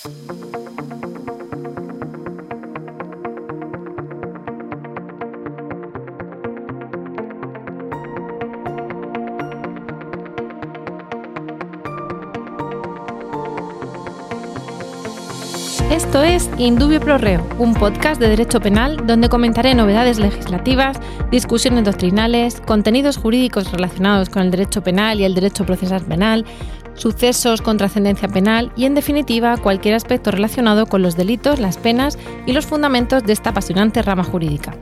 Esto es Indubio Pro Reo, un podcast de derecho penal donde comentaré novedades legislativas, discusiones doctrinales, contenidos jurídicos relacionados con el derecho penal y el derecho procesal penal, sucesos con trascendencia penal y, en definitiva, cualquier aspecto relacionado con los delitos, las penas y los fundamentos de esta apasionante rama jurídica.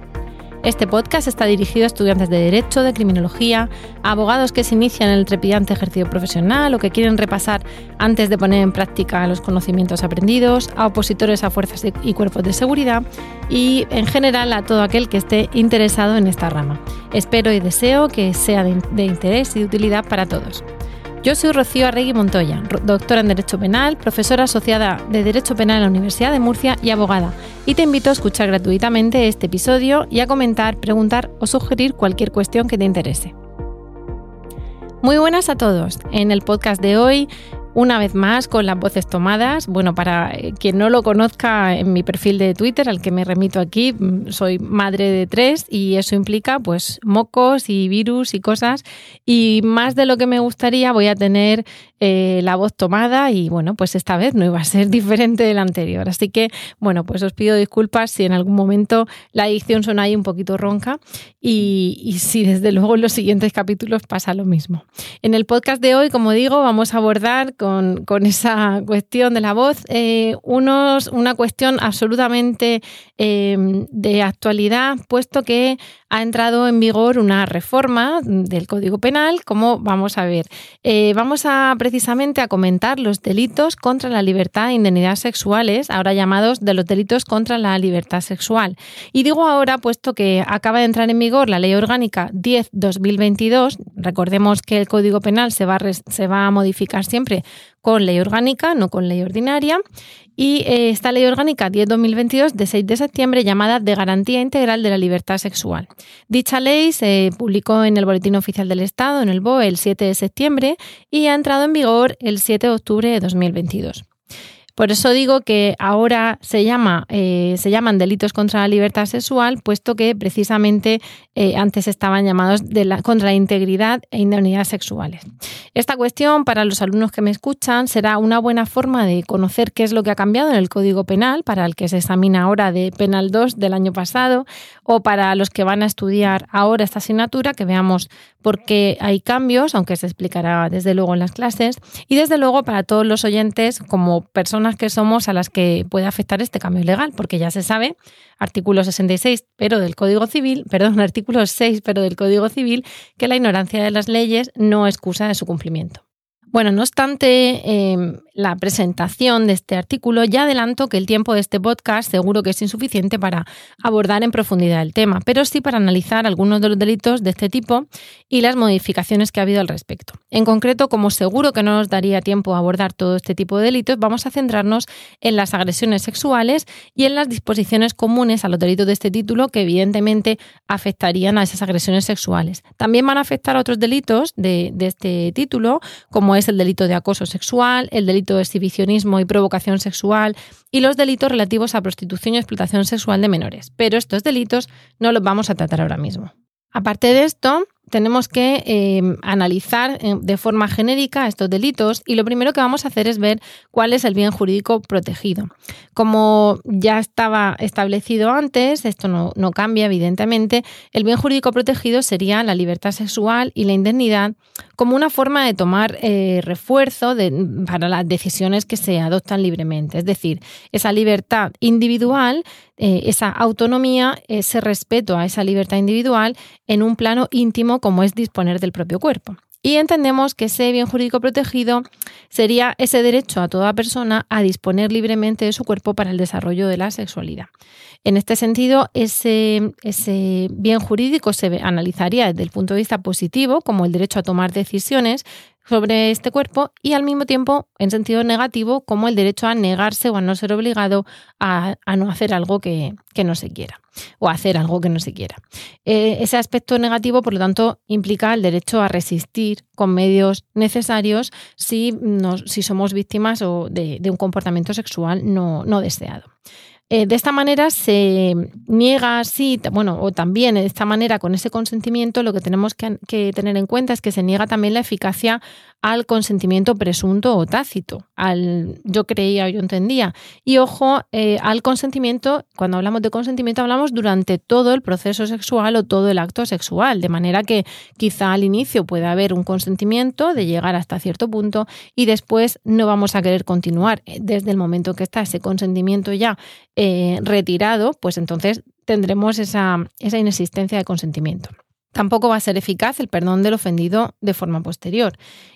Este podcast está dirigido a estudiantes de Derecho, de Criminología, a abogados que se inician en el trepidante ejercicio profesional o que quieren repasar antes de poner en práctica los conocimientos aprendidos, a opositores a fuerzas y cuerpos de seguridad y, en general, a todo aquel que esté interesado en esta rama. Espero y deseo que sea de interés y de utilidad para todos. Yo soy Rocío Arregui Montoya, doctora en Derecho Penal, profesora asociada de Derecho Penal en la Universidad de Murcia y abogada, y te invito a escuchar gratuitamente este episodio y a comentar, preguntar o sugerir cualquier cuestión que te interese. Muy buenas a todos. En el podcast de hoy una vez más con las voces tomadas. Bueno, para eh, quien no lo conozca en mi perfil de Twitter, al que me remito aquí, mm, soy madre de tres y eso implica pues mocos y virus y cosas. Y más de lo que me gustaría voy a tener eh, la voz tomada y bueno, pues esta vez no iba a ser diferente del anterior. Así que bueno, pues os pido disculpas si en algún momento la edición suena ahí un poquito ronca y, y si desde luego en los siguientes capítulos pasa lo mismo. En el podcast de hoy, como digo, vamos a abordar con con, esa cuestión de la voz, eh, unos, una cuestión absolutamente eh, de actualidad, puesto que ha entrado en vigor una reforma del Código Penal, como vamos a ver. Eh, vamos a precisamente a comentar los delitos contra la libertad e indemnidad sexuales, ahora llamados de los delitos contra la libertad sexual. Y digo ahora, puesto que acaba de entrar en vigor la Ley Orgánica 10-2022, recordemos que el Código Penal se va, se va a modificar siempre con ley orgánica, no con ley ordinaria, y eh, esta ley orgánica 10-2022 de 6 de septiembre llamada de Garantía Integral de la Libertad Sexual. Dicha ley se publicó en el Boletín Oficial del Estado, en el BOE, el 7 de septiembre y ha entrado en vigor el 7 de octubre de 2022. Por eso digo que ahora eh, se llaman delitos contra la libertad sexual, puesto que precisamente eh, antes estaban llamados de la, contra la integridad e indemnidad sexuales. Esta cuestión, para los alumnos que me escuchan, será una buena forma de conocer qué es lo que ha cambiado en el Código Penal, para el que se examina ahora de Penal 2 del año pasado, o para los que van a estudiar ahora esta asignatura, que veamos por qué hay cambios, aunque se explicará desde luego en las clases, y desde luego para todos los oyentes como personas que somos a las que puede afectar este cambio legal, porque ya se sabe, artículo 66, pero del Código Civil, perdón, artículo 6, pero del Código Civil, que la ignorancia de las leyes no excusa de su cumplimiento. Bueno, no obstante em, la presentación de este artículo, ya adelanto que el tiempo de este podcast seguro que es insuficiente para abordar en profundidad el tema, pero sí para analizar algunos de los delitos de este tipo y las modificaciones que ha habido al respecto. En concreto, como seguro que no nos daría tiempo a abordar todo este tipo de delitos, vamos a centrarnos en las agresiones sexuales y en las disposiciones comunes a los delitos de este título que evidentemente afectarían a esas agresiones sexuales. También van a afectar otros delitos de, de este título, como es el delito de acoso sexual, el delito de exhibicionismo y provocación sexual y los delitos relativos a prostitución y explotación sexual de menores. Pero estos delitos no los vamos a tratar ahora mismo. Aparte de esto, tenemos que eh, analizar eh, de forma genérica estos delitos y lo primero que vamos a hacer es ver cuál es el bien jurídico protegido. Como ya estaba establecido antes, esto no, cambia evidentemente, el bien jurídico protegido sería la libertad sexual y la indemnidad como una forma de tomar eh, refuerzo para las decisiones que se adoptan libremente. Es decir, esa libertad individual, esa autonomía, ese respeto a esa libertad individual en un plano íntimo como es disponer del propio cuerpo. Y entendemos que ese bien jurídico protegido sería ese derecho a toda persona a disponer libremente de su cuerpo para el desarrollo de la sexualidad. En este sentido, ese, ese bien jurídico se analizaría desde el punto de vista positivo, como el derecho a tomar decisiones sobre este cuerpo y al mismo tiempo, en sentido negativo, como el derecho a negarse o a no ser obligado a, no hacer algo que, no se quiera o hacer algo que no se quiera. Eh, ese aspecto negativo, por lo tanto, implica el derecho a resistir con medios necesarios si, si somos víctimas de, de, un comportamiento sexual no, no deseado. Eh, de esta manera se niega así, bueno, o también de esta manera, con ese consentimiento, lo que tenemos que, que, tener en cuenta es que se niega también la eficacia al consentimiento presunto o tácito, al yo creía, yo entendía. Y ojo, eh, al consentimiento, cuando hablamos de consentimiento, hablamos durante todo el proceso sexual o todo el acto sexual, de manera que quizá al inicio puede haber un consentimiento de llegar hasta cierto punto y después no vamos a querer continuar. Desde el momento que está ese consentimiento ya eh, retirado, pues entonces tendremos esa, esa inexistencia de consentimiento. Tampoco va a ser eficaz el perdón del ofendido de forma posterior.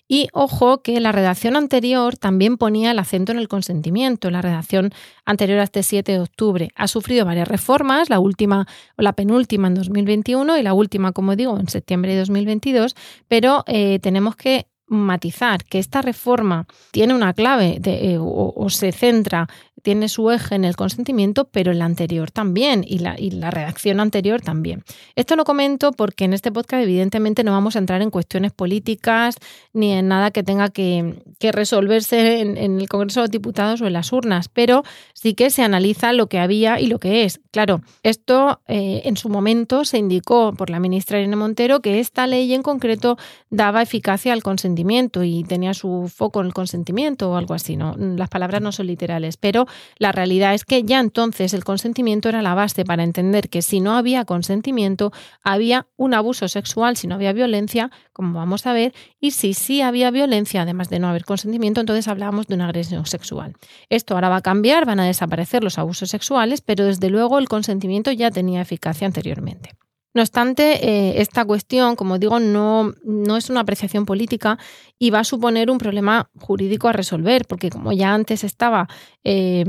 Y ojo que la redacción anterior también ponía el acento en el consentimiento. La redacción anterior a este 7 de octubre ha sufrido varias reformas, la última o la penúltima en 2021 y la última, como digo, en septiembre de 2022, pero eh, tenemos que matizar que esta reforma tiene una clave eh, o, se centra tiene su eje en el consentimiento, pero el anterior también y la, la redacción anterior también. Esto lo comento porque en este podcast evidentemente no vamos a entrar en cuestiones políticas ni en nada que tenga que, resolverse en, el Congreso de Diputados o en las urnas, pero sí que se analiza lo que había y lo que es. Claro, esto eh, en su momento se indicó por la ministra Irene Montero que esta ley en concreto daba eficacia al consentimiento y tenía su foco en el consentimiento o algo así, ¿no? Las palabras no son literales, pero la realidad es que ya entonces el consentimiento era la base para entender que si no había consentimiento, había un abuso sexual, si no había violencia, como vamos a ver, y si sí había violencia, además de no haber consentimiento, entonces hablábamos de una agresión sexual. Esto ahora va a cambiar, van a desaparecer los abusos sexuales, pero desde luego el consentimiento ya tenía eficacia anteriormente. No obstante, eh, esta cuestión, como digo, no, no, es una apreciación política y va a suponer un problema jurídico a resolver, porque como ya antes estaba eh,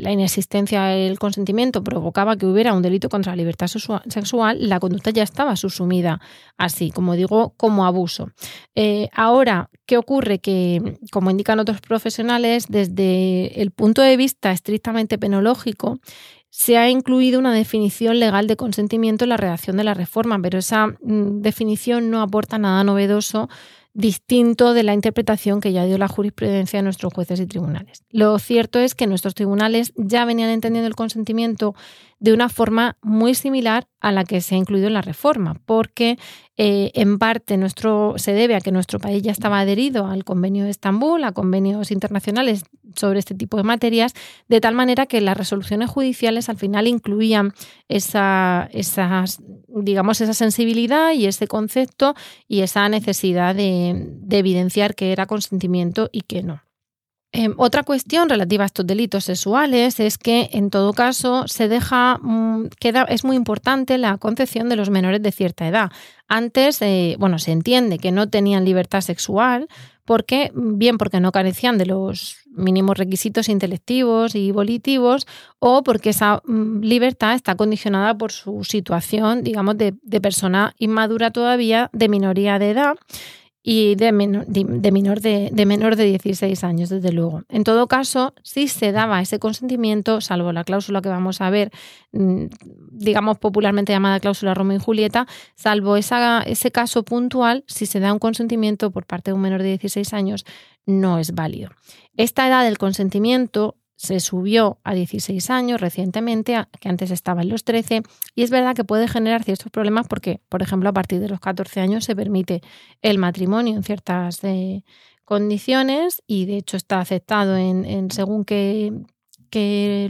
la inexistencia del consentimiento provocaba que hubiera un delito contra la libertad sexual, la conducta ya estaba subsumida así, como digo, como abuso. Eh, ahora, ¿qué ocurre? Que, como indican otros profesionales, desde el punto de vista estrictamente penológico, se ha incluido una definición legal de consentimiento en la redacción de la reforma, pero esa mm, definición no aporta nada novedoso distinto de la interpretación que ya dio la jurisprudencia de nuestros jueces y tribunales. Lo cierto es que nuestros tribunales ya venían entendiendo el consentimiento de una forma muy similar a la que se ha incluido en la reforma, porque eh, en parte nuestro, se debe a que nuestro país ya estaba adherido al convenio de Estambul, a convenios internacionales sobre este tipo de materias, de tal manera que las resoluciones judiciales al final incluían esa, digamos, esa sensibilidad y ese concepto y esa necesidad de evidenciar que era consentimiento y que no. Em, otra cuestión relativa a estos delitos sexuales es que, en todo caso, se deja, mm, queda, es muy importante la concepción de los menores de cierta edad. Antes, eh, bueno, se entiende que no tenían libertad sexual porque, bien porque no carecían de los mínimos requisitos intelectivos y volitivos, o porque esa mm, libertad está condicionada por su situación, digamos, de persona inmadura todavía, de minoría de edad y de, menor de, de, menor de 16 años, desde luego. En todo caso, si se daba ese consentimiento, salvo la cláusula que vamos a ver, mm, digamos popularmente llamada cláusula Romeo y Julieta, salvo esa, ese caso puntual, si se da un consentimiento por parte de un menor de 16 años, no es válido. Esta edad del consentimiento se subió a 16 años recientemente, que antes estaba en los 13, y es verdad que puede generar ciertos problemas porque, por ejemplo, a partir de los 14 años se permite el matrimonio en ciertas eh, condiciones y de hecho está aceptado en, según qué,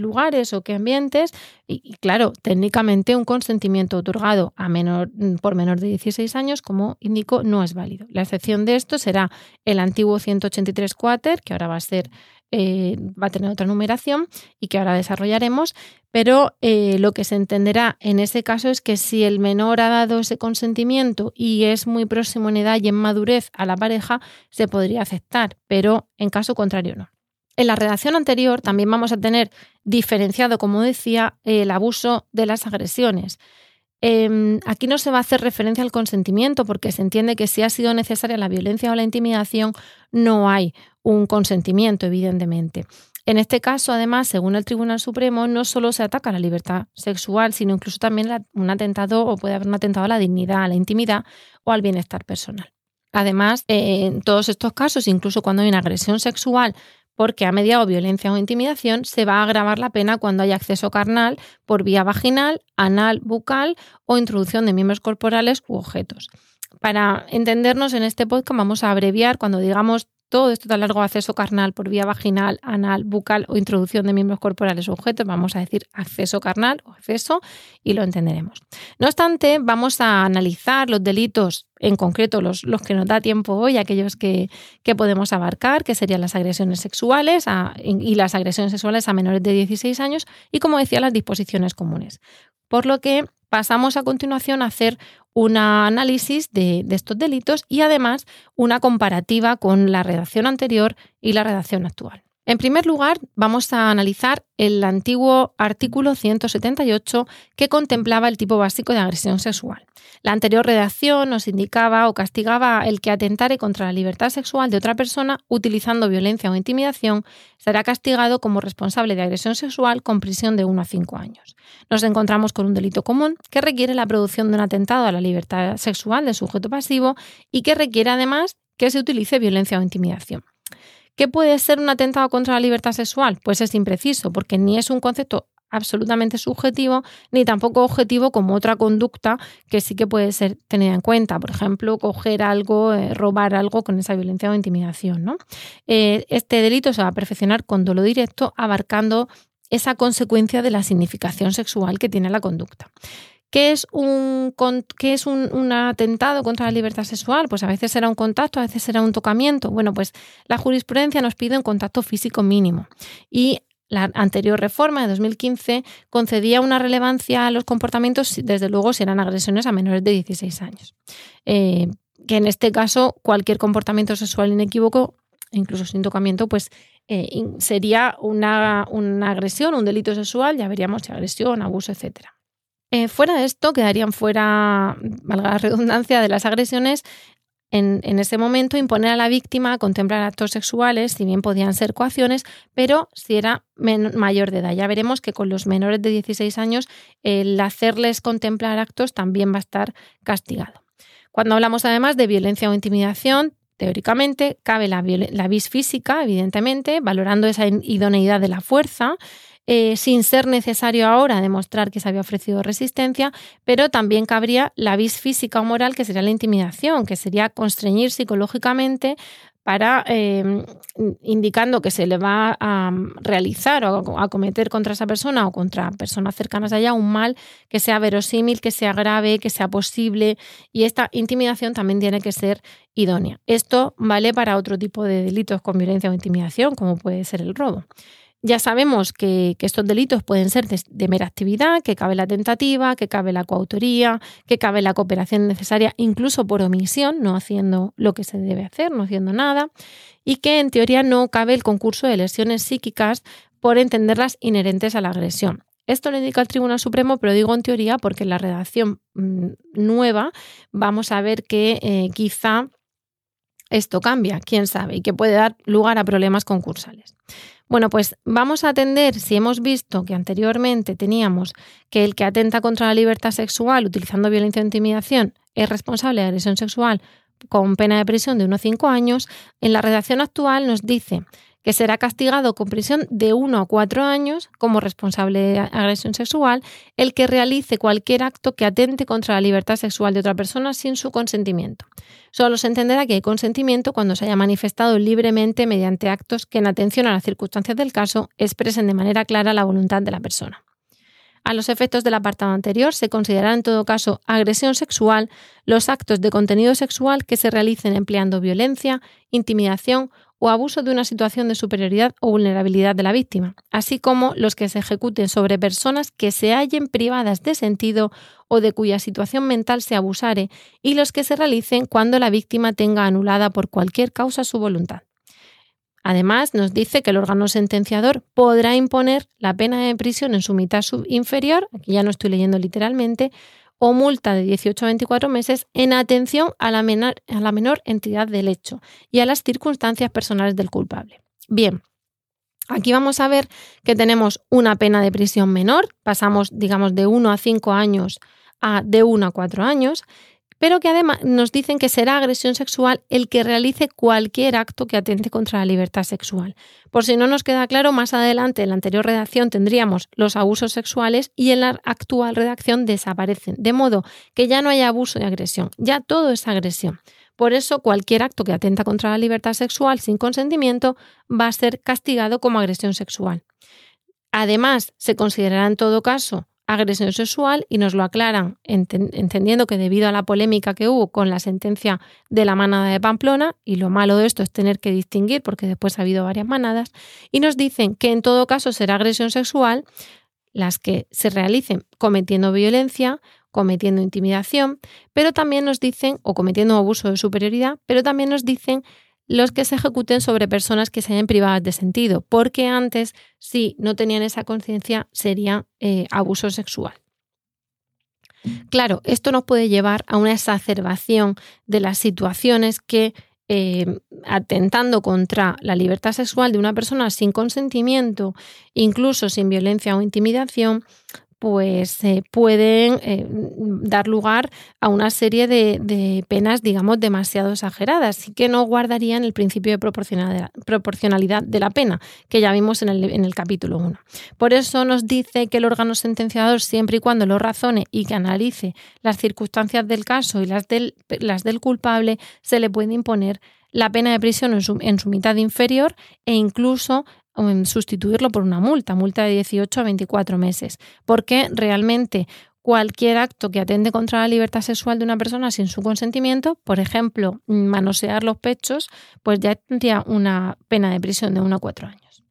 lugares o qué ambientes. Y, claro, técnicamente un consentimiento otorgado a menor, por menor de 16 años, como indico, no es válido. La excepción de esto será el antiguo 183 quater, que ahora va a ser eh, va a tener otra numeración y que ahora desarrollaremos, pero eh, lo que se entenderá en ese caso es que si el menor ha dado ese consentimiento y es muy próximo en edad y en madurez a la pareja, se podría aceptar, pero en caso contrario no. En la redacción anterior también vamos a tener diferenciado, como decía, el abuso de las agresiones. Em, aquí no se va a hacer referencia al consentimiento porque se entiende que si ha sido necesaria la violencia o la intimidación, no hay un consentimiento, evidentemente. En este caso, además, según el Tribunal Supremo, no solo se ataca la libertad sexual, sino incluso también un atentado o puede haber un atentado a la dignidad, a la intimidad o al bienestar personal. Además, en todos estos casos, incluso cuando hay una agresión sexual porque ha mediado violencia o intimidación, se va a agravar la pena cuando hay acceso carnal por vía vaginal, anal, bucal o introducción de miembros corporales u objetos. Para entendernos en este podcast vamos a abreviar cuando digamos todo esto tan largo acceso carnal por vía vaginal, anal, bucal o introducción de miembros corporales o objetos, vamos a decir acceso carnal o acceso y lo entenderemos. No obstante, vamos a analizar los delitos en concreto los, los que nos da tiempo hoy, aquellos que, que podemos abarcar, que serían las agresiones sexuales y las agresiones sexuales a menores de 16 años y, como decía, las disposiciones comunes. Por lo que pasamos a continuación a hacer un análisis de, estos delitos y además una comparativa con la redacción anterior y la redacción actual. En primer lugar, vamos a analizar el antiguo artículo 178 que contemplaba el tipo básico de agresión sexual. La anterior redacción nos indicaba o castigaba el que atentare contra la libertad sexual de otra persona utilizando violencia o intimidación, será castigado como responsable de agresión sexual con prisión de 1 a 5 años. Nos encontramos con un delito común que requiere la producción de un atentado a la libertad sexual del sujeto pasivo y que requiere además que se utilice violencia o intimidación. ¿Qué puede ser un atentado contra la libertad sexual? Pues es impreciso, porque ni es un concepto absolutamente subjetivo, ni tampoco objetivo como otra conducta que sí que puede ser tenida en cuenta. Por ejemplo, coger algo, eh, robar algo con esa violencia o intimidación. ¿no? Eh, este delito se va a perfeccionar con dolo directo, abarcando esa consecuencia de la significación sexual que tiene la conducta. ¿Qué es, un, es un, atentado contra la libertad sexual? Pues a veces será un contacto, a veces será un tocamiento. Bueno, pues la jurisprudencia nos pide un contacto físico mínimo. Y la anterior reforma de 2015 concedía una relevancia a los comportamientos, desde luego, si eran agresiones a menores de 16 años. Eh, que en este caso, cualquier comportamiento sexual inequívoco, incluso sin tocamiento, pues eh, sería una, una agresión, un delito sexual, ya veríamos si agresión, abuso, etcétera. Eh, fuera de esto, quedarían fuera, valga la redundancia, de las agresiones en, ese momento imponer a la víctima contemplar actos sexuales, si bien podían ser coacciones, pero si era mayor de edad. Ya veremos que con los menores de 16 años el hacerles contemplar actos también va a estar castigado. Cuando hablamos además de violencia o intimidación, teóricamente cabe la, la vis física, evidentemente, valorando esa idoneidad de la fuerza, eh, sin ser necesario ahora demostrar que se había ofrecido resistencia, pero también cabría la vis física o moral, que sería la intimidación, que sería constreñir psicológicamente para em, indicando que se le va a realizar o a cometer contra esa persona o contra personas cercanas a ella un mal que sea verosímil, que sea grave, que sea posible y esta intimidación también tiene que ser idónea. Esto vale para otro tipo de delitos con violencia o intimidación, como puede ser el robo. Ya sabemos que, estos delitos pueden ser de, mera actividad, que cabe la tentativa, que cabe la coautoría, que cabe la cooperación necesaria, incluso por omisión, no haciendo lo que se debe hacer, no haciendo nada, y que en teoría no cabe el concurso de lesiones psíquicas por entenderlas inherentes a la agresión. Esto lo indica el Tribunal Supremo, pero digo en teoría porque en la redacción mm, nueva vamos a ver que eh, quizá esto cambia, quién sabe, y que puede dar lugar a problemas concursales. Bueno, pues vamos a atender, si hemos visto que anteriormente teníamos que el que atenta contra la libertad sexual utilizando violencia o intimidación es responsable de agresión sexual con pena de prisión de 1 a 5 años, en la redacción actual nos dice que será castigado con prisión de 1 a 4 años como responsable de agresión sexual el que realice cualquier acto que atente contra la libertad sexual de otra persona sin su consentimiento. Solo se entenderá que hay consentimiento cuando se haya manifestado libremente mediante actos que en atención a las circunstancias del caso expresen de manera clara la voluntad de la persona. A los efectos del apartado anterior se considerará en todo caso agresión sexual los actos de contenido sexual que se realicen empleando violencia, intimidación o abuso de una situación de superioridad o vulnerabilidad de la víctima, así como los que se ejecuten sobre personas que se hallen privadas de sentido o de cuya situación mental se abusare, y los que se realicen cuando la víctima tenga anulada por cualquier causa su voluntad. Además, nos dice que el órgano sentenciador podrá imponer la pena de prisión en su mitad inferior, aquí ya no estoy leyendo literalmente, o multa de 18 a 24 meses en atención a la, menor, a la menor entidad del hecho y a las circunstancias personales del culpable. Bien, Aquí vamos a ver que tenemos una pena de prisión menor, pasamos, digamos, de 1 a 5 años a de 1 a 4 años, pero que además nos dicen que será agresión sexual el que realice cualquier acto que atente contra la libertad sexual. Por si no nos queda claro, más adelante en la anterior redacción tendríamos los abusos sexuales y en la actual redacción desaparecen, de modo que ya no hay abuso y agresión, ya todo es agresión. Por eso, cualquier acto que atenta contra la libertad sexual sin consentimiento va a ser castigado como agresión sexual. Además, se considerará en todo caso agresión sexual y nos lo aclaran entendiendo que debido a la polémica que hubo con la sentencia de la manada de Pamplona, y lo malo de esto es tener que distinguir porque después ha habido varias manadas, y nos dicen que en todo caso será agresión sexual las que se realicen cometiendo violencia cometiendo intimidación, pero también nos dicen, o cometiendo abuso de superioridad, pero también nos dicen los que se ejecuten sobre personas que se hayan privadas de sentido, porque antes, si no tenían esa conciencia, sería eh, abuso sexual. Claro, esto nos puede llevar a una exacerbación de las situaciones que, eh, atentando contra la libertad sexual de una persona sin consentimiento, incluso sin violencia o intimidación, pues eh, pueden eh, dar lugar a una serie de, penas, digamos, demasiado exageradas y que no guardarían el principio de proporcionalidad, de la pena, que ya vimos en el, capítulo 1. Por eso nos dice que el órgano sentenciador, siempre y cuando lo razone y que analice las circunstancias del caso y las del, culpable, se le puede imponer la pena de prisión en su mitad inferior e incluso sustituirlo por una multa, multa de 18 a 24 meses, porque realmente cualquier acto que atende contra la libertad sexual de una persona sin su consentimiento, por ejemplo, manosear los pechos, pues ya tendría una pena de prisión de 1 a 4 años.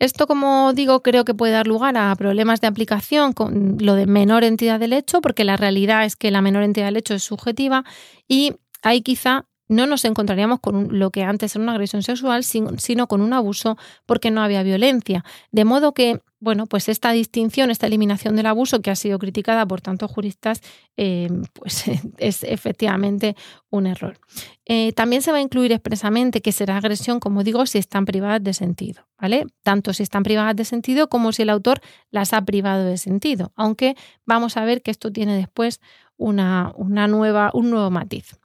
Esto, como digo, creo que puede dar lugar a problemas de aplicación con lo de menor entidad del hecho, porque la realidad es que la menor entidad del hecho es subjetiva y hay quizá no nos encontraríamos con lo que antes era una agresión sexual, sino con un abuso porque no había violencia. De modo que, bueno, pues esta distinción, esta eliminación del abuso que ha sido criticada por tantos juristas, eh, pues es efectivamente un error. Eh, también se va a incluir expresamente que será agresión, como digo, si están privadas de sentido, ¿vale? Tanto si están privadas de sentido como si el autor las ha privado de sentido, aunque vamos a ver que esto tiene después una, una nueva, un nuevo matiz.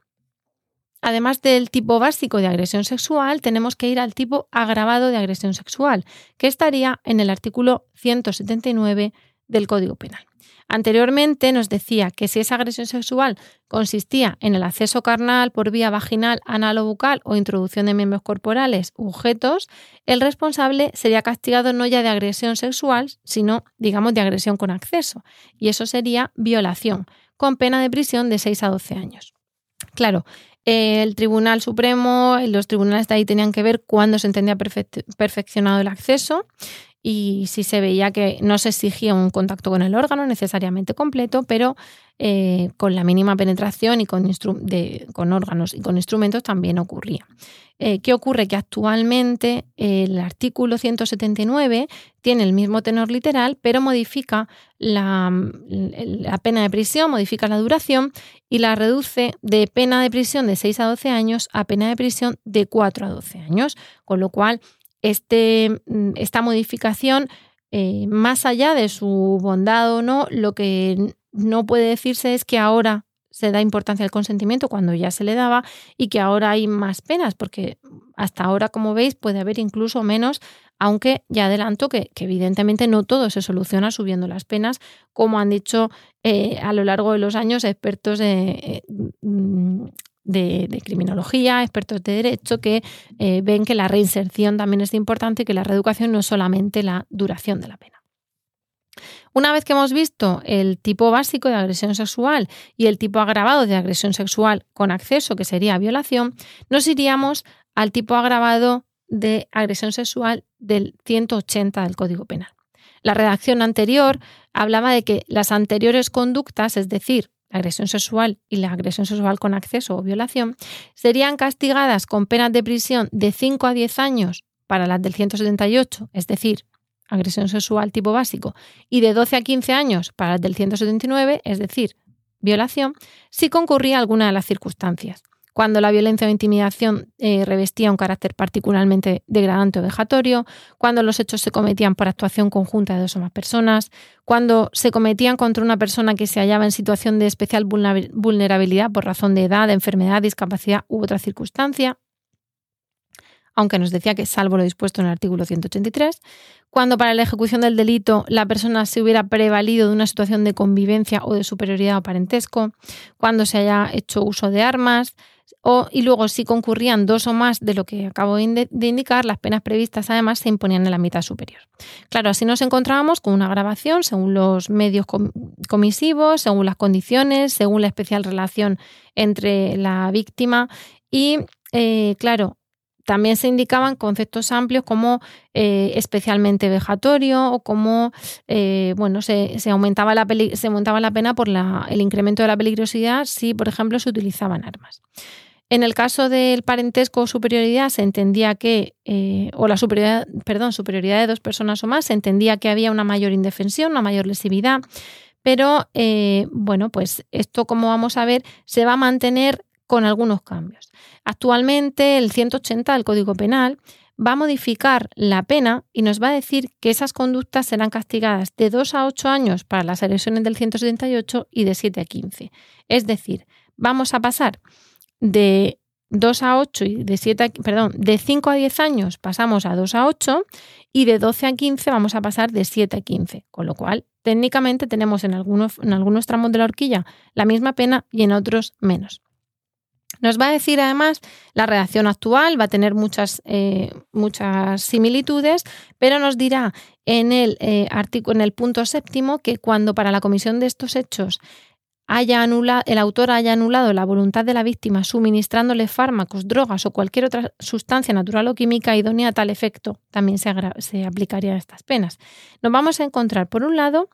Además del tipo básico de agresión sexual, tenemos que ir al tipo agravado de agresión sexual, que estaría en el artículo 179 del Código Penal. Anteriormente nos decía que si esa agresión sexual consistía en el acceso carnal por vía vaginal, anal o bucal o introducción de miembros corporales u objetos, el responsable sería castigado no ya de agresión sexual, sino, digamos, de agresión con acceso. Y eso sería violación, con pena de prisión de 6 a 12 años. Claro, el Tribunal Supremo, los tribunales de ahí tenían que ver cuándo se entendía perfeccionado el acceso y si se veía que no se exigía un contacto con el órgano necesariamente completo, pero eh, con la mínima penetración y con, con, órganos y con instrumentos también ocurría. Eh, ¿Qué ocurre? Que actualmente el artículo 179 tiene el mismo tenor literal, pero modifica la, la, pena de prisión, modifica la duración y la reduce de pena de prisión de 6 a 12 años a pena de prisión de 4 a 12 años, con lo cual este, mm, esta modificación, eh, más allá de su bondad o no, lo que no puede decirse es que ahora se da importancia al consentimiento cuando ya se le daba y que ahora hay más penas, porque hasta ahora, como veis, puede haber incluso menos, aunque ya adelanto que, evidentemente no todo se soluciona subiendo las penas, como han dicho eh, a lo largo de los años expertos de, eh, de, criminología, expertos de derecho, que eh, ven que la reinserción también es importante y que la reeducación no es solamente la duración de la pena. Una vez que hemos visto el tipo básico de agresión sexual y el tipo agravado de agresión sexual con acceso, que sería violación, nos iríamos al tipo agravado de agresión sexual del 180 del Código Penal. La redacción anterior hablaba de que las anteriores conductas, es decir, la agresión sexual y la agresión sexual con acceso o violación, serían castigadas con penas de prisión de 5 a 10 años para las del 178, es decir, agresión sexual tipo básico, y de 12 a 15 años para las del 179, es decir, violación si concurría alguna de las circunstancias. Cuando la violencia o intimidación eh, revestía un carácter particularmente degradante o vejatorio, cuando los hechos se cometían por actuación conjunta de dos o más personas, cuando se cometían contra una persona que se hallaba en situación de especial vulnerabilidad por razón de edad, enfermedad, discapacidad u otra circunstancia, aunque nos decía que salvo lo dispuesto en el artículo 183, cuando para la ejecución del delito la persona se hubiera prevalido de una situación de convivencia o de superioridad o parentesco, cuando se haya hecho uso de armas, o, y luego si concurrían dos o más de lo que acabo de indicar, las penas previstas además se imponían en la mitad superior. Claro, así nos encontrábamos con una grabación según los medios comisivos, según las condiciones, según la especial relación entre la víctima y, eh, claro, también se indicaban conceptos amplios como eh, especialmente vejatorio o como eh, bueno, se, aumentaba la se la pena por el incremento de la peligrosidad si, por ejemplo, se utilizaban armas. En el caso del parentesco o superioridad se entendía que, eh, o la superioridad, perdón, superioridad de dos personas o más, se entendía que había una mayor indefensión, una mayor lesividad, pero bueno, pues esto, como vamos a ver, se va a mantener con algunos cambios. Actualmente el 180 del Código Penal va a modificar la pena y nos va a decir que esas conductas serán castigadas de 2 a 8 años para las agresiones del 178 y de 7 a 15. Es decir, vamos a pasar de 2 a 8 y de 7 a, perdón, de 5 a 10 años pasamos a 2 a 8 y de 12 a 15 vamos a pasar de 7 a 15, con lo cual técnicamente tenemos en algunos, en algunos tramos de la horquilla la misma pena y en otros menos. Nos va a decir además la redacción actual, va a tener muchas, eh, muchas similitudes, pero nos dirá en el, eh, en el punto séptimo que cuando para la comisión de estos hechos haya anulado, el autor haya anulado la voluntad de la víctima suministrándole fármacos, drogas o cualquier otra sustancia natural o química idónea a tal efecto, también se, se aplicarían estas penas. Nos vamos a encontrar, por un lado,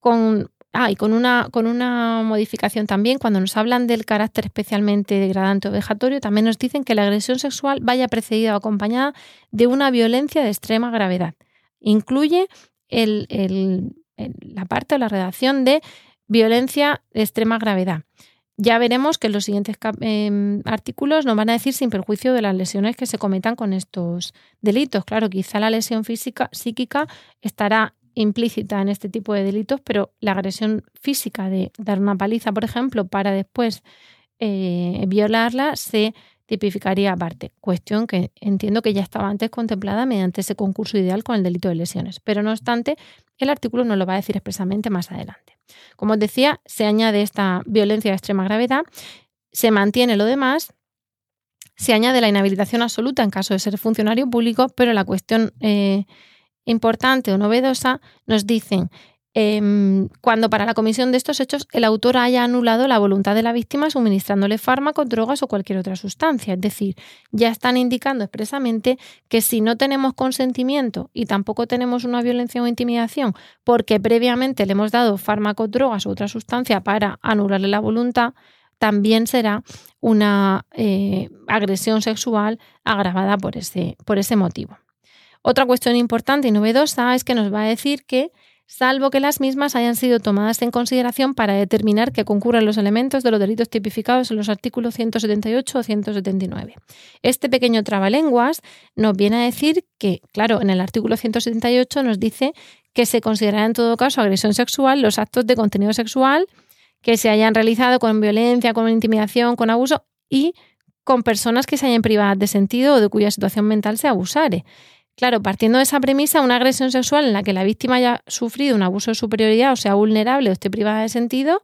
con Ah, y con una, con una modificación también, cuando nos hablan del carácter especialmente degradante o vejatorio, también nos dicen que la agresión sexual vaya precedida o acompañada de una violencia de extrema gravedad. Incluye la parte o la redacción de violencia de extrema gravedad. Ya veremos que en los siguientes em, artículos nos van a decir sin perjuicio de las lesiones que se cometan con estos delitos. Claro, quizá la lesión física, psíquica estará implícita en este tipo de delitos, pero la agresión física de dar una paliza, por ejemplo, para después eh, violarla, se tipificaría aparte. Cuestión que entiendo que ya estaba antes contemplada mediante ese concurso ideal con el delito de lesiones. Pero no obstante, el artículo nos lo va a decir expresamente más adelante. Como os decía, se añade esta violencia de extrema gravedad, se mantiene lo demás, se añade la inhabilitación absoluta en caso de ser funcionario público, pero la cuestión eh, importante o novedosa, nos dicen em, cuando para la comisión de estos hechos el autor haya anulado la voluntad de la víctima suministrándole fármacos, drogas o cualquier otra sustancia. Es decir, ya están indicando expresamente que si no tenemos consentimiento y tampoco tenemos una violencia o intimidación porque previamente le hemos dado fármacos, drogas o otra sustancia para anularle la voluntad, también será una eh, agresión sexual agravada por ese, por ese motivo. Otra cuestión importante y novedosa es que nos va a decir que, salvo que las mismas hayan sido tomadas en consideración para determinar que concurren los elementos de los delitos tipificados en los artículos 178 o 179. Este pequeño trabalenguas nos viene a decir que, claro, en el artículo 178 nos dice que se considerará en todo caso agresión sexual los actos de contenido sexual que se hayan realizado con violencia, con intimidación, con abuso y con personas que se hayan privado de sentido o de cuya situación mental se abusare. Claro, partiendo de esa premisa, una agresión sexual en la que la víctima haya sufrido un abuso de superioridad o sea vulnerable o esté privada de sentido,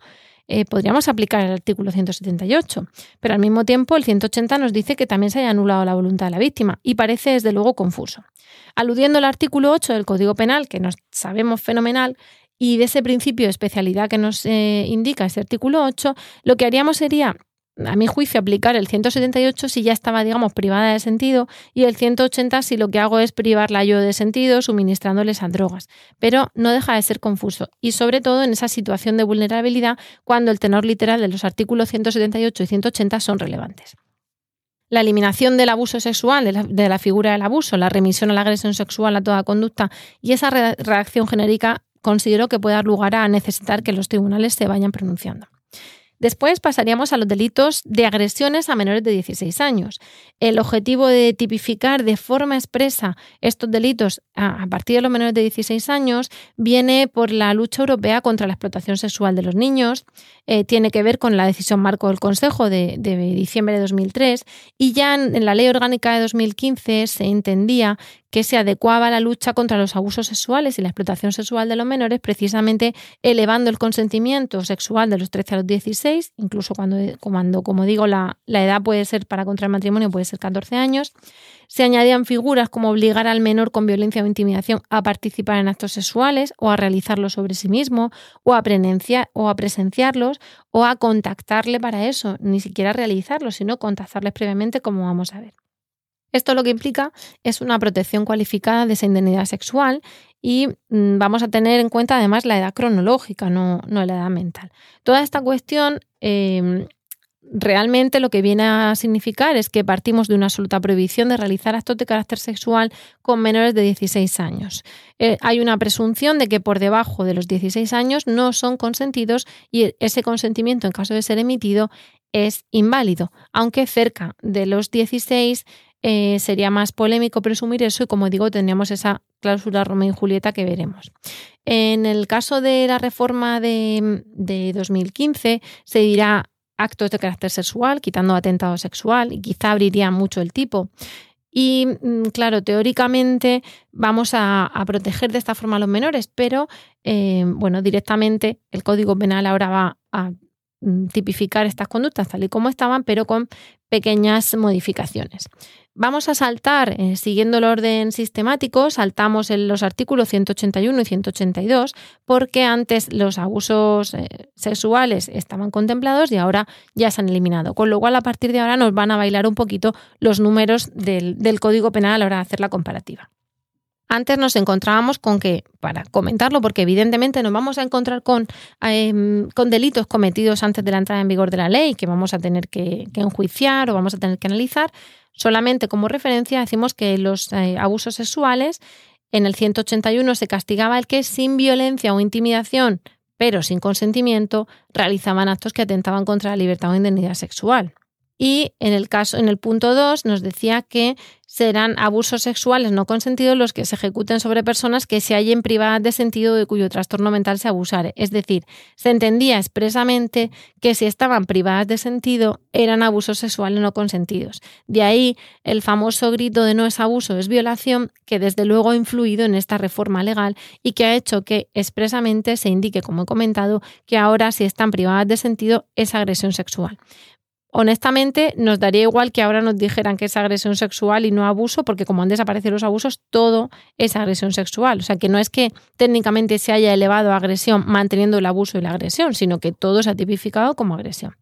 eh, podríamos aplicar el artículo 178. Pero al mismo tiempo, el 180 nos dice que también se haya anulado la voluntad de la víctima y parece desde luego confuso. Aludiendo al artículo 8 del Código Penal, que nos sabemos fenomenal, y de ese principio de especialidad que nos eh, indica ese artículo 8, lo que haríamos sería a mi juicio, aplicar el 178 si ya estaba, digamos, privada de sentido y el 180 si lo que hago es privarla yo de sentido suministrándoles a drogas. Pero no deja de ser confuso y sobre todo en esa situación de vulnerabilidad cuando el tenor literal de los artículos 178 y 180 son relevantes. La eliminación del abuso sexual, de la, de la figura del abuso, la remisión a la agresión sexual a toda conducta y esa reacción genérica considero que puede dar lugar a necesitar que los tribunales se vayan pronunciando. Después pasaríamos a los delitos de agresiones a menores de 16 años. El objetivo de tipificar de forma expresa estos delitos a partir de los menores de 16 años viene por la lucha europea contra la explotación sexual de los niños, eh, tiene que ver con la decisión marco del Consejo de, diciembre de 2003 y ya en la Ley Orgánica de 2015 se entendía que se adecuaba a la lucha contra los abusos sexuales y la explotación sexual de los menores, precisamente elevando el consentimiento sexual de los 13 a los 16, incluso cuando, como digo, la, edad puede ser para contraer matrimonio, puede ser 14 años. Se añadían figuras como obligar al menor con violencia o intimidación a participar en actos sexuales o a realizarlos sobre sí mismo o a, o a presenciarlos o a contactarle para eso, ni siquiera realizarlos, sino contactarles previamente como vamos a ver. Esto lo que implica es una protección cualificada de esa indemnidad sexual y mm, vamos a tener en cuenta además la edad cronológica, no, la edad mental. Toda esta cuestión em, realmente lo que viene a significar es que partimos de una absoluta prohibición de realizar actos de carácter sexual con menores de 16 años. Eh, hay una presunción de que por debajo de los 16 años no son consentidos y ese consentimiento, en caso de ser emitido, es inválido, aunque cerca de los 16 eh, sería más polémico presumir eso y como digo tendríamos esa cláusula Romeo y Julieta que veremos. En el caso de la reforma de, 2015 se dirá actos de carácter sexual, quitando atentado sexual y quizá abriría mucho el tipo. Y mm, claro, teóricamente vamos a, proteger de esta forma a los menores, pero eh, bueno, directamente el Código Penal ahora va a mm, tipificar estas conductas tal y como estaban, pero con pequeñas modificaciones. Vamos a saltar, eh, siguiendo el orden sistemático, saltamos en los artículos 181 y 182, porque antes los abusos eh, sexuales estaban contemplados y ahora ya se han eliminado. Con lo cual, a partir de ahora nos van a bailar un poquito los números del, Código Penal a la hora de hacer la comparativa. Antes nos encontrábamos con que, para comentarlo, porque evidentemente nos vamos a encontrar con, em, con, delitos cometidos antes de la entrada en vigor de la ley, que vamos a tener que enjuiciar o vamos a tener que analizar, Solamente como referencia decimos que los eh, abusos sexuales en el 181 se castigaba el que sin violencia o intimidación, pero sin consentimiento, realizaban actos que atentaban contra la libertad o indemnidad sexual. Y en el caso, en el punto 2, nos decía que serán abusos sexuales no consentidos los que se ejecuten sobre personas que se hallen privadas de sentido de cuyo trastorno mental se abusare. Es decir, se entendía expresamente que si estaban privadas de sentido eran abusos sexuales no consentidos. De ahí el famoso grito de no es abuso, es violación, que desde luego ha influido en esta reforma legal y que ha hecho que expresamente se indique, como he comentado, que ahora si están privadas de sentido es agresión sexual. Honestamente, nos daría igual que ahora nos dijeran que es agresión sexual y no abuso, porque como han desaparecido los abusos, todo es agresión sexual. O sea, que no es que técnicamente se haya elevado a agresión manteniendo el abuso y la agresión, sino que todo se ha tipificado como agresión.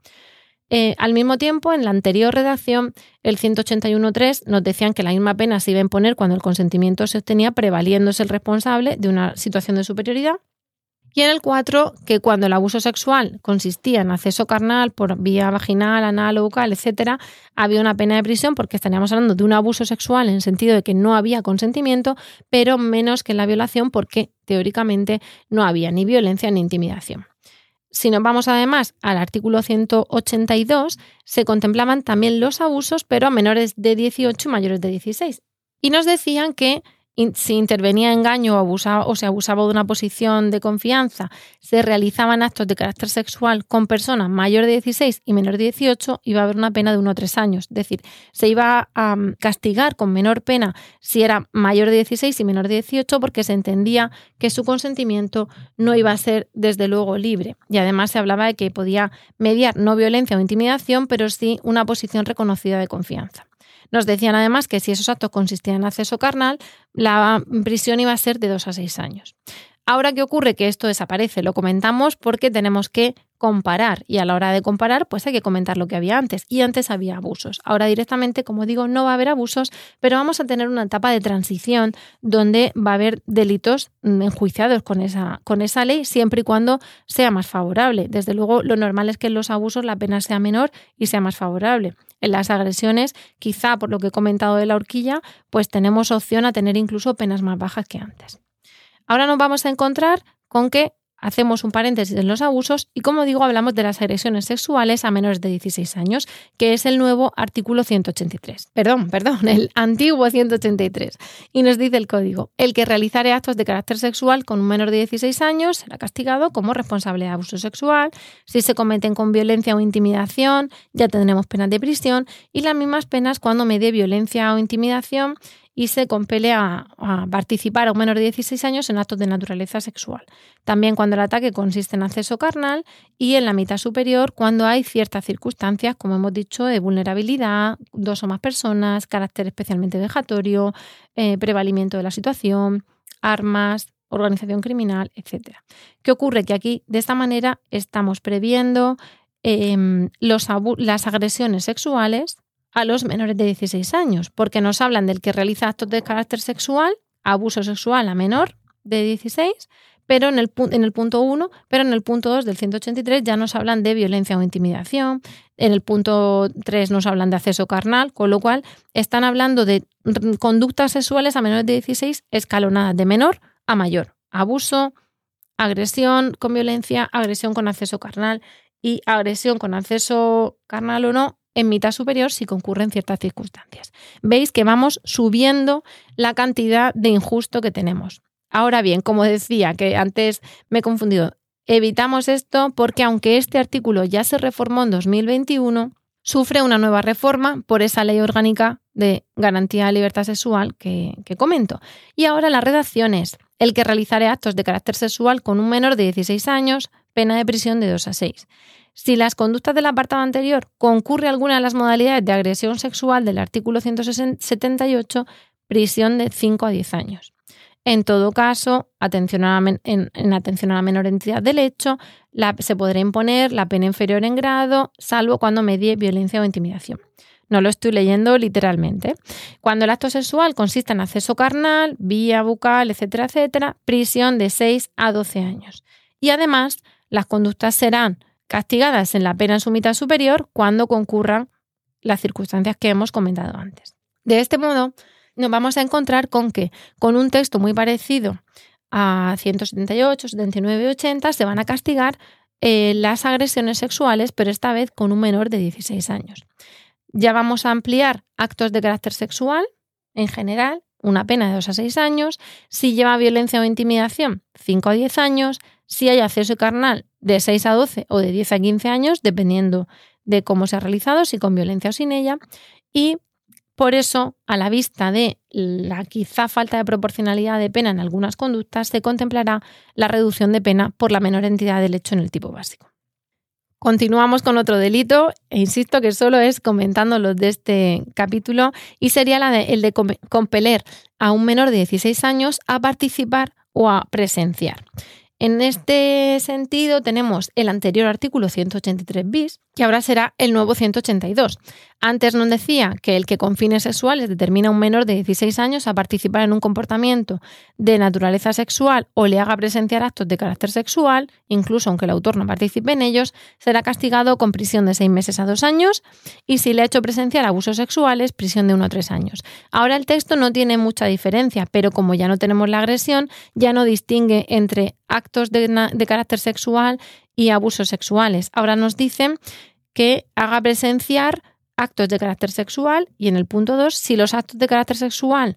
Eh, al mismo tiempo, en la anterior redacción, el 181.3 nos decían que la misma pena se iba a imponer cuando el consentimiento se obtenía prevaliéndose el responsable de una situación de superioridad y en el 4, que cuando el abuso sexual consistía en acceso carnal por vía vaginal, anal o bucal, etc., había una pena de prisión porque estaríamos hablando de un abuso sexual en sentido de que no había consentimiento, pero menos que la violación porque teóricamente no había ni violencia ni intimidación. Si nos vamos además al artículo 182, se contemplaban también los abusos, pero a menores de 18 y mayores de 16. Y nos decían que si intervenía engaño o, abusaba, o se abusaba de una posición de confianza, se realizaban actos de carácter sexual con personas mayor de 16 y menor de 18, iba a haber una pena de 1 o 3 años. Es decir, se iba a mm, castigar con menor pena si era mayor de 16 y menor de 18 porque se entendía que su consentimiento no iba a ser desde luego libre. Y además se hablaba de que podía mediar no violencia o intimidación, pero sí una posición reconocida de confianza. Nos decían además que si esos actos consistían en acceso carnal, la prisión iba a ser de dos a seis años. Ahora, ¿qué ocurre? Que esto desaparece. Lo comentamos porque tenemos que comparar y a la hora de comparar pues hay que comentar lo que había antes y antes había abusos. Ahora directamente, como digo, no va a haber abusos, pero vamos a tener una etapa de transición donde va a haber delitos enjuiciados con esa, con esa ley siempre y cuando sea más favorable. Desde luego, lo normal es que en los abusos la pena sea menor y sea más favorable. En las agresiones, quizá por lo que he comentado de la horquilla, pues tenemos opción a tener incluso penas más bajas que antes. Ahora nos vamos a encontrar con que hacemos un paréntesis en los abusos y, como digo, hablamos de las agresiones sexuales a menores de 16 años, que es el nuevo artículo 183. Perdón, perdón, el antiguo 183. Y nos dice el código, el que realizare actos de carácter sexual con un menor de 16 años será castigado como responsable de abuso sexual. Si se cometen con violencia o intimidación, ya tendremos penas de prisión y las mismas penas cuando medie violencia o intimidación y se compele a, participar a un menor de 16 años en actos de naturaleza sexual. También cuando el ataque consiste en acceso carnal y en la mitad superior cuando hay ciertas circunstancias, como hemos dicho, de vulnerabilidad, dos o más personas, carácter especialmente vejatorio, eh, prevalimiento de la situación, armas, organización criminal, etc. ¿Qué ocurre? Que aquí, de esta manera, estamos previendo em, las agresiones sexuales a los menores de 16 años, porque nos hablan del que realiza actos de carácter sexual, abuso sexual a menor de 16, pero en el, en el punto 1, pero en el punto 2 del 183 ya nos hablan de violencia o intimidación, en el punto 3 nos hablan de acceso carnal, con lo cual están hablando de conductas sexuales a menores de 16 escalonadas de menor a mayor, abuso, agresión con violencia, agresión con acceso carnal y agresión con acceso carnal o no en mitad superior si concurren ciertas circunstancias. Veis que vamos subiendo la cantidad de injusto que tenemos. Ahora bien, como decía, que antes me he confundido, evitamos esto porque aunque este artículo ya se reformó en 2021, sufre una nueva reforma por esa ley orgánica de garantía de libertad sexual que, comento. Y ahora la redacción es el que realizare actos de carácter sexual con un menor de 16 años, pena de prisión de 2 a 6. Si las conductas del apartado anterior concurre alguna de las modalidades de agresión sexual del artículo 178, prisión de 5 a 10 años. En todo caso, atención en, atención a la menor entidad del hecho, se podrá imponer la pena inferior en grado, salvo cuando medie violencia o intimidación. No lo estoy leyendo literalmente. Cuando el acto sexual consiste en acceso carnal, vía bucal, etcétera, etcétera, prisión de 6 a 12 años. Y además, las conductas serán castigadas en la pena en su mitad superior cuando concurran las circunstancias que hemos comentado antes. De este modo, nos vamos a encontrar con que con un texto muy parecido a 178, 79 y 80 se van a castigar eh, las agresiones sexuales, pero esta vez con un menor de 16 años. Ya vamos a ampliar actos de carácter sexual en general, una pena de 2 a 6 años. Si lleva violencia o intimidación, 5 a 10 años. Si hay acceso carnal, de 6 a 12 o de 10 a 15 años, dependiendo de cómo se ha realizado, si con violencia o sin ella. Y por eso, a la vista de la quizá falta de proporcionalidad de pena en algunas conductas, se contemplará la reducción de pena por la menor entidad del hecho en el tipo básico. Continuamos con otro delito, e insisto que solo es comentando los de este capítulo, y sería el de compeler a un menor de 16 años a participar o a presenciar. En este sentido, tenemos el anterior artículo 183 bis, que ahora será el nuevo 182. Antes nos decía que el que con fines sexuales determina a un menor de 16 años a participar en un comportamiento de naturaleza sexual o le haga presenciar actos de carácter sexual, incluso aunque el autor no participe en ellos, será castigado con prisión de seis meses a dos años y si le ha hecho presenciar abusos sexuales, prisión de uno a tres años. Ahora el texto no tiene mucha diferencia, pero como ya no tenemos la agresión, ya no distingue entre actos de, de carácter sexual y abusos sexuales. Ahora nos dicen que haga presenciar actos de carácter sexual y en el punto 2, si los actos de carácter sexual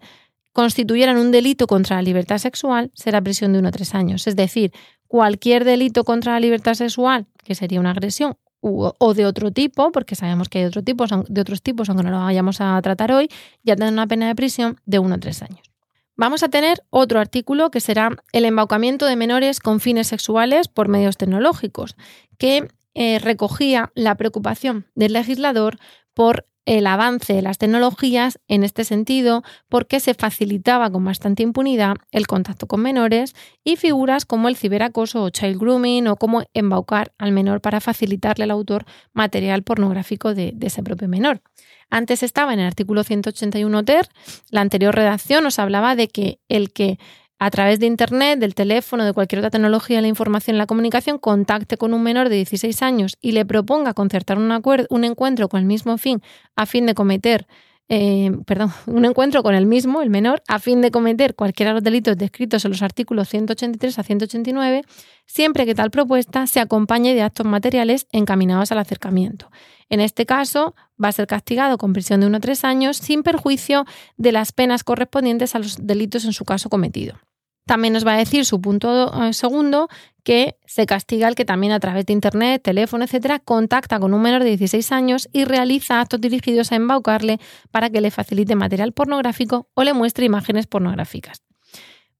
constituyeran un delito contra la libertad sexual, será prisión de uno a tres años. Es decir, cualquier delito contra la libertad sexual, que sería una agresión, o de otro tipo, porque sabemos que hay otro tipo, de otros tipos, aunque no lo vayamos a tratar hoy, ya tendrá una pena de prisión de uno a tres años. Vamos a tener otro artículo que será el embaucamiento de menores con fines sexuales por medios tecnológicos, que eh, recogía la preocupación del legislador por el avance de las tecnologías en este sentido porque se facilitaba con bastante impunidad el contacto con menores y figuras como el ciberacoso o child grooming o como embaucar al menor para facilitarle al autor material pornográfico de, de ese propio menor. Antes estaba en el artículo 181 ter, la anterior redacción nos hablaba de que el que a través de Internet, del teléfono, de cualquier otra tecnología de la información y la comunicación, contacte con un menor de 16 años y le proponga concertar un, encuentro con el mismo fin a fin de cometer eh, perdón, un encuentro con el mismo, el menor, a fin de cometer cualquiera de los delitos descritos en los artículos 183 a 189, siempre que tal propuesta se acompañe de actos materiales encaminados al acercamiento. En este caso, va a ser castigado con prisión de 1 a 3 años sin perjuicio de las penas correspondientes a los delitos en su caso cometido. También nos va a decir su punto eh, segundo que se castiga el que también a través de internet, teléfono, etcétera, contacta con un menor de 16 años y realiza actos dirigidos a embaucarle para que le facilite material pornográfico o le muestre imágenes pornográficas.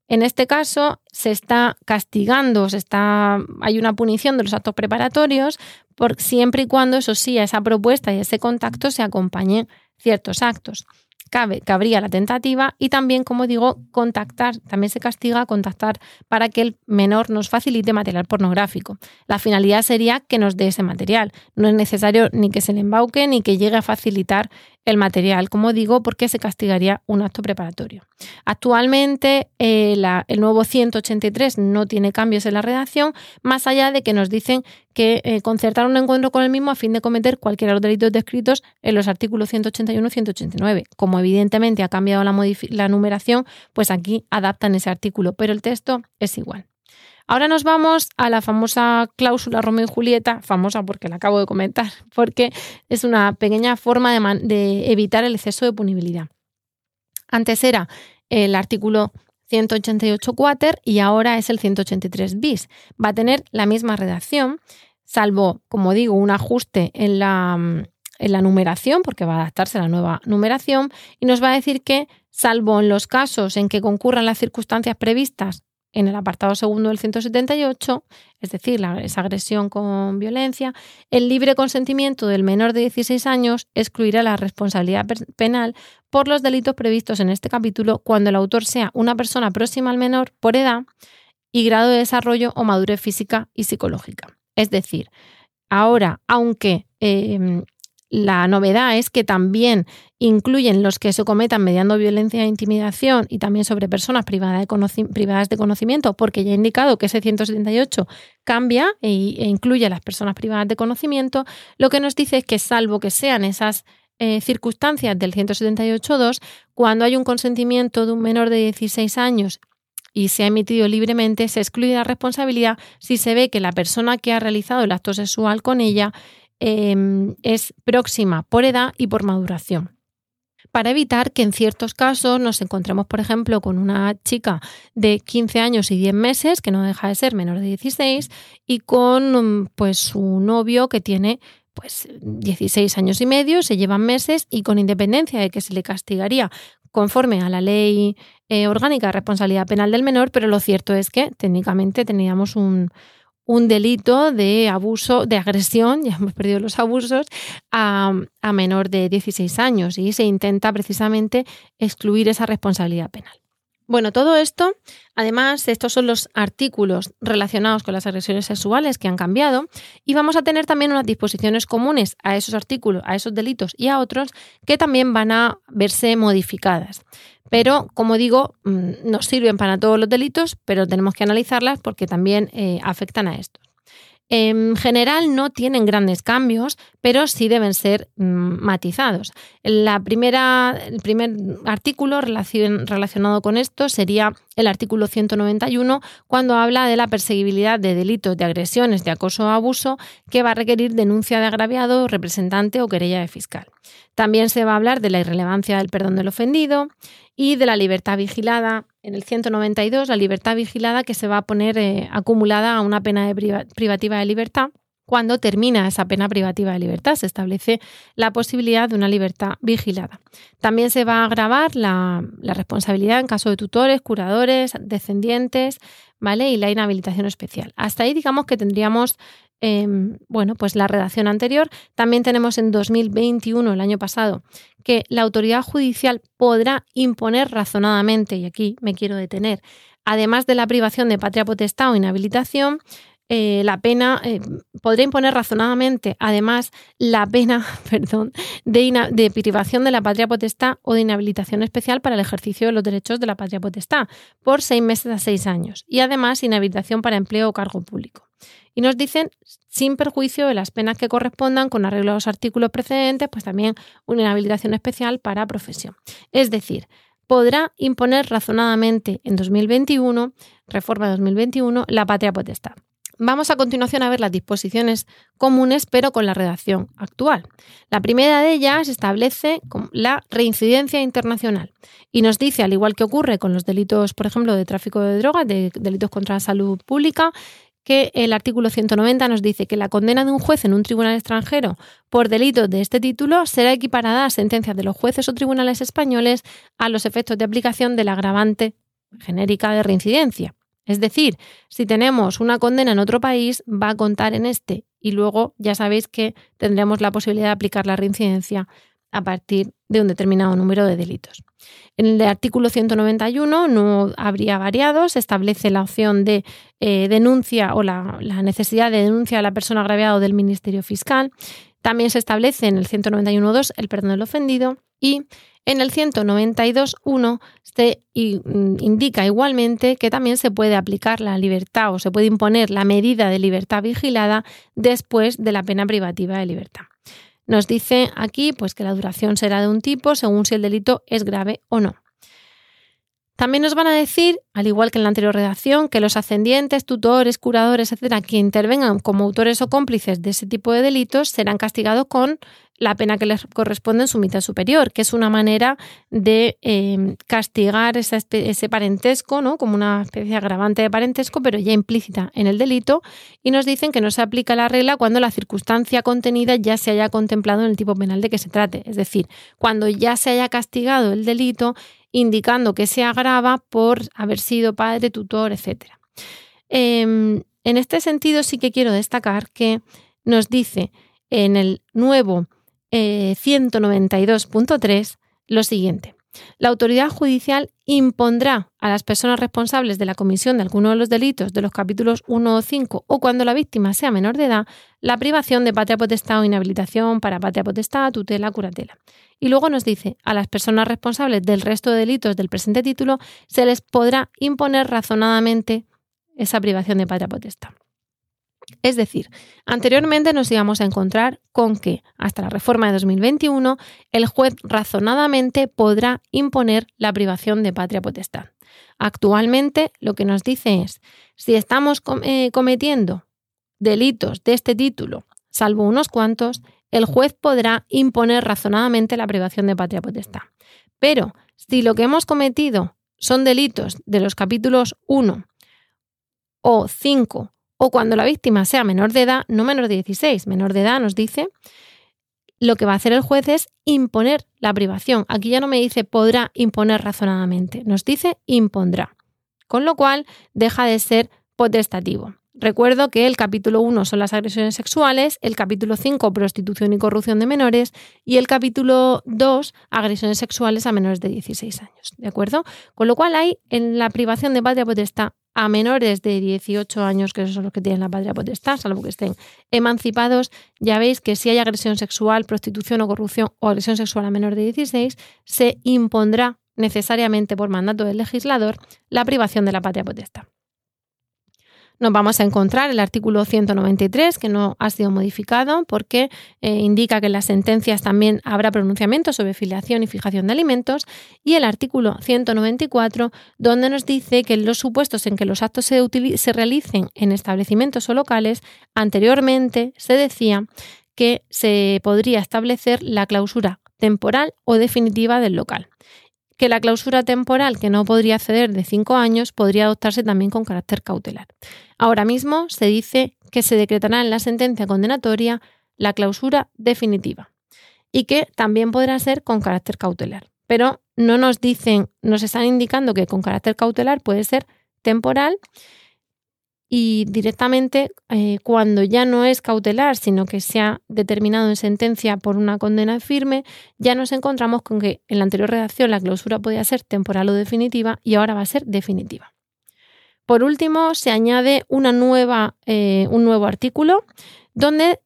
En este caso, se está castigando, se está, hay una punición de los actos preparatorios, por, siempre y cuando, eso sí, a esa propuesta y a ese contacto se acompañen ciertos actos cabe, cabría la tentativa y también, como digo, contactar, también se castiga contactar para que el menor nos facilite material pornográfico. La finalidad sería que nos dé ese material. No es necesario ni que se le embauque ni que llegue a facilitar el material, como digo, porque se castigaría un acto preparatorio. Actualmente eh, el nuevo 183 no tiene cambios en la redacción, más allá de que nos dicen que eh, concertar un encuentro con el mismo a fin de cometer cualquiera de los delitos descritos en los artículos 181 y 189. Como evidentemente ha cambiado la, la numeración, pues aquí adaptan ese artículo, pero el texto es igual. Ahora nos vamos a la famosa cláusula Romeo y Julieta, famosa porque la acabo de comentar, porque es una pequeña forma de, evitar el exceso de punibilidad. Antes era el artículo 188 quater y ahora es el 183 bis. Va a tener la misma redacción, salvo, como digo, un ajuste en la, en la numeración, porque va a adaptarse a la nueva numeración, y nos va a decir que, salvo en los casos en que concurran las circunstancias previstas en el apartado segundo del 178, es decir, la, esa agresión con violencia, el libre consentimiento del menor de 16 años excluirá la responsabilidad penal por los delitos previstos en este capítulo cuando el autor sea una persona próxima al menor por edad y grado de desarrollo o madurez física y psicológica. Es decir, ahora, aunque eh, la novedad es que también incluyen los que se cometan mediando violencia e intimidación y también sobre personas privadas de, conocimiento, porque ya he indicado que ese 178 cambia e, e, incluye a las personas privadas de conocimiento. Lo que nos dice es que salvo que sean esas eh, circunstancias del 178.2, cuando hay un consentimiento de un menor de 16 años y se ha emitido libremente, se excluye la responsabilidad si se ve que la persona que ha realizado el acto sexual con ella Em, es próxima por edad y por maduración. Para evitar que en ciertos casos nos encontremos, por ejemplo, con una chica de 15 años y 10 meses, que no deja de ser menor de 16, y con pues, su novio que tiene pues 16 años y medio, se llevan meses y con independencia de que se le castigaría conforme a la ley eh, orgánica de responsabilidad penal del menor, pero lo cierto es que técnicamente teníamos un, un delito de abuso, de agresión, ya hemos perdido los abusos, a, a, menor de 16 años. Y se intenta precisamente excluir esa responsabilidad penal. Bueno, todo esto, además, estos son los artículos relacionados con las agresiones sexuales que han cambiado. Y vamos a tener también unas disposiciones comunes a esos artículos, a esos delitos y a otros que también van a verse modificadas pero como digo, mm, nos sirven para todos los delitos, pero tenemos que analizarlas porque también eh, afectan a estos. En general no tienen grandes cambios, pero sí deben ser mm, matizados. El primer artículo relacionado con esto sería el artículo 191, cuando habla de la perseguibilidad de delitos de agresiones, de acoso o abuso, que va a requerir denuncia de agraviado, representante o querella de fiscal. También se va a hablar de la irrelevancia del perdón del ofendido y de la libertad vigilada. En el 192, la libertad vigilada que se va a poner eh, acumulada a una pena de privativa de libertad. Cuando termina esa pena privativa de libertad, se establece la posibilidad de una libertad vigilada. También se va a agravar la, responsabilidad en caso de tutores, curadores, descendientes, ¿vale? Y la inhabilitación especial. Hasta ahí digamos que tendríamos Em, bueno, pues la redacción anterior. También tenemos en 2021, el año pasado, que la autoridad judicial podrá imponer razonadamente, y aquí me quiero detener, además de la privación de patria potestad o inhabilitación, eh, la pena, eh, podría imponer razonadamente, además, la pena perdón, de, de, privación de la patria potestad o de inhabilitación especial para el ejercicio de los derechos de la patria potestad por seis meses a seis años y además inhabilitación para empleo o cargo público. Y nos dicen, sin perjuicio de las penas que correspondan con arreglo a los artículos precedentes, pues también una inhabilitación especial para profesión. Es decir, podrá imponer razonadamente en 2021, reforma 2021, la patria potestad. Vamos a continuación a ver las disposiciones comunes, pero con la redacción actual. La primera de ellas establece la reincidencia internacional y nos dice, al igual que ocurre con los delitos, por ejemplo, de tráfico de drogas, de delitos contra la salud pública, que el artículo 190 nos dice que la condena de un juez en un tribunal extranjero por delitos de este título será equiparada a sentencias de los jueces o tribunales españoles a los efectos de aplicación del agravante genérica de reincidencia. Es decir, si tenemos una condena en otro país, va a contar en este y luego ya sabéis que tendremos la posibilidad de aplicar la reincidencia a partir de un determinado número de delitos. En el artículo 191 no habría variado, se establece la opción de eh, denuncia o la, necesidad de denuncia a la persona agraviada del Ministerio Fiscal. También se establece en el 191.2 el perdón del ofendido y en el 192.1 se mm, indica igualmente que también se puede aplicar la libertad o se puede imponer la medida de libertad vigilada después de la pena privativa de libertad. Nos dice aquí pues, que la duración será de un tipo según si el delito es grave o no. También nos van a decir, al igual que en la anterior redacción, que los ascendientes, tutores, curadores, etcétera, que intervengan como autores o cómplices de ese tipo de delitos serán castigados con la pena que les corresponde en su mitad superior, que es una manera de em, castigar ese parentesco, ¿no? como una especie agravante de parentesco, pero ya implícita en el delito, y nos dicen que no se aplica la regla cuando la circunstancia contenida ya se haya contemplado en el tipo penal de que se trate, es decir, cuando ya se haya castigado el delito indicando que se agrava por haber sido padre, tutor, etc. Em, en este sentido sí que quiero destacar que nos dice en el nuevo 192.3 eh, lo siguiente. La autoridad judicial impondrá a las personas responsables de la comisión de alguno de los delitos de los capítulos 1 o 5 o cuando la víctima sea menor de edad la privación de patria potestad o inhabilitación para patria potestad, tutela, curatela. Y luego nos dice, a las personas responsables del resto de delitos del presente título se les podrá imponer razonadamente esa privación de patria potestad. Es decir, anteriormente nos íbamos a encontrar con que, hasta la reforma de 2021, el juez razonadamente podrá imponer la privación de patria potestad. Actualmente lo que nos dice es, si estamos eh, cometiendo delitos de este título, salvo unos cuantos, el juez podrá imponer razonadamente la privación de patria potestad. Pero si lo que hemos cometido son delitos de los capítulos 1 o 5 o cuando la víctima sea menor de edad, no menor de 16, menor de edad nos dice, lo que va a hacer el juez es imponer la privación. Aquí ya no me dice podrá imponer razonadamente, nos dice impondrá. Con lo cual deja de ser potestativo. Recuerdo que el capítulo 1 son las agresiones sexuales, el capítulo 5 prostitución y corrupción de menores y el capítulo 2 agresiones sexuales a menores de 16 años, ¿de acuerdo? Con lo cual hay en la privación de patria potestad a menores de 18 años, que son los que tienen la patria potestad, salvo que estén emancipados, ya veis que si hay agresión sexual, prostitución o corrupción o agresión sexual a menor de 16, se impondrá necesariamente por mandato del legislador la privación de la patria potestad nos vamos a encontrar el artículo 193, que no ha sido modificado porque eh, indica que en las sentencias también habrá pronunciamiento sobre filiación y fijación de alimentos, y el artículo 194, donde nos dice que en los supuestos en que los actos se realicen en establecimientos o locales, anteriormente se decía que se podría establecer la clausura temporal o definitiva del local que la clausura temporal que no podría ceder de cinco años podría adoptarse también con carácter cautelar. Ahora mismo se dice que se decretará en la sentencia condenatoria la clausura definitiva y que también podrá ser con carácter cautelar. Pero no nos dicen, nos están indicando que con carácter cautelar puede ser temporal y directamente eh, cuando ya no es cautelar, sino que se ha determinado en sentencia por una condena firme, ya nos encontramos con que en la anterior redacción la clausura podía ser temporal o definitiva y ahora va a ser definitiva. Por último, se añade una nueva, eh, un nuevo artículo donde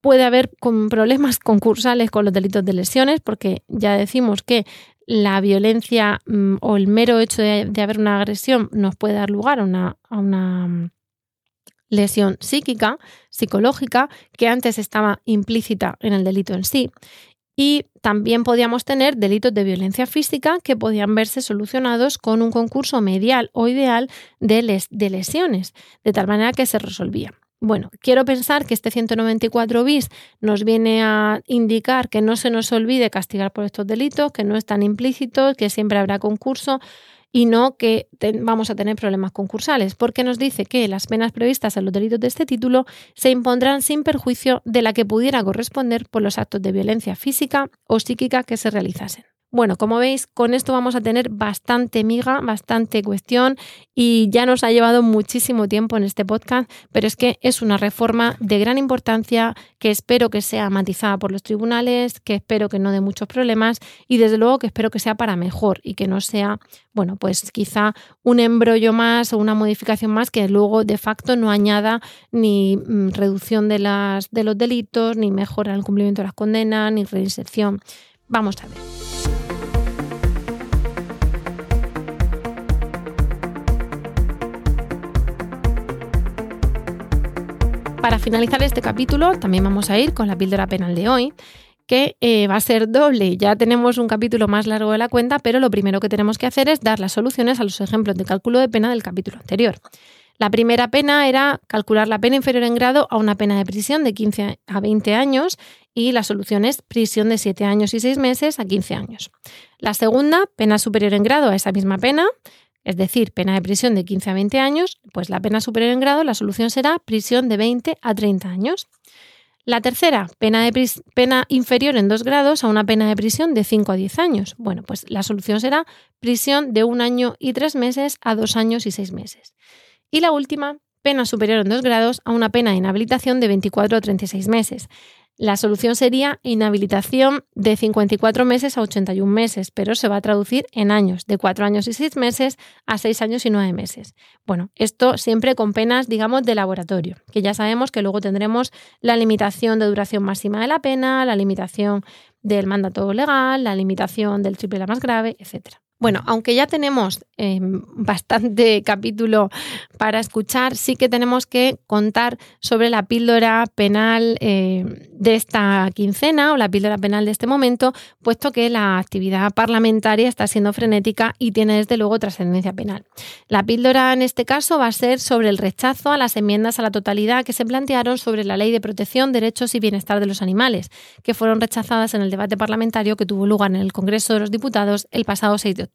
puede haber problemas concursales con los delitos de lesiones, porque ya decimos que la violencia mm, o el mero hecho de, haber una agresión nos puede dar lugar a una, a una mm, lesión psíquica, psicológica, que antes estaba implícita en el delito en sí. Y también podíamos tener delitos de violencia física que podían verse solucionados con un concurso medial o ideal de, de lesiones, de tal manera que se resolvía. Bueno, quiero pensar que este 194 bis nos viene a indicar que no se nos olvide castigar por estos delitos, que no están implícitos, que siempre habrá concurso y no que vamos a tener problemas concursales, porque nos dice que las penas previstas en los delitos de este título se impondrán sin perjuicio de la que pudiera corresponder por los actos de violencia física o psíquica que se realizasen. Bueno, como veis, con esto vamos a tener bastante miga, bastante cuestión y ya nos ha llevado muchísimo tiempo en este podcast, pero es que es una reforma de gran importancia que espero que sea matizada por los tribunales, que espero que no dé muchos problemas y desde luego que espero que sea para mejor y que no sea, bueno, pues quizá un embrollo más o una modificación más que luego de facto no añada ni mm, reducción de, los delitos, ni mejora el cumplimiento de las condenas, ni reinserción. Vamos a ver. Para finalizar este capítulo, también vamos a ir con la píldora penal de hoy, que eh, va a ser doble. Ya tenemos un capítulo más largo de la cuenta, pero lo primero que tenemos que hacer es dar las soluciones a los ejemplos de cálculo de pena del capítulo anterior. La primera pena era calcular la pena inferior en grado a una pena de prisión de 15 a 20 años y la solución es prisión de 7 años y 6 meses a 15 años. La segunda, pena superior en grado a esa misma pena, es decir, pena de prisión de 15 a 20 años, pues la pena superior en grado, la solución será prisión de 20 a 30 años. La tercera, pena, de pena inferior en dos grados a una pena de prisión de 5 a 10 años. Bueno, pues la solución será prisión de un año y tres meses a dos años y seis meses. Y la última, pena superior en dos grados a una pena de inhabilitación de 24 a 36 meses. La solución sería inhabilitación de 54 meses a 81 meses, pero se va a traducir en años, de 4 años y 6 meses a 6 años y 9 meses. Bueno, esto siempre con penas, digamos, de laboratorio, que ya sabemos que luego tendremos la limitación de duración máxima de la pena, la limitación del mandato legal, la limitación del triple la más grave, etcétera. Bueno, aunque ya tenemos em, bastante capítulo para escuchar, sí que tenemos que contar sobre la píldora penal eh, de esta quincena o la píldora penal de este momento, puesto que la actividad parlamentaria está siendo frenética y tiene desde luego trascendencia penal. La píldora en este caso va a ser sobre el rechazo a las enmiendas a la totalidad que se plantearon sobre la Ley de Protección, Derechos y Bienestar de los Animales, que fueron rechazadas en el debate parlamentario que tuvo lugar en el Congreso de los Diputados el pasado 6 de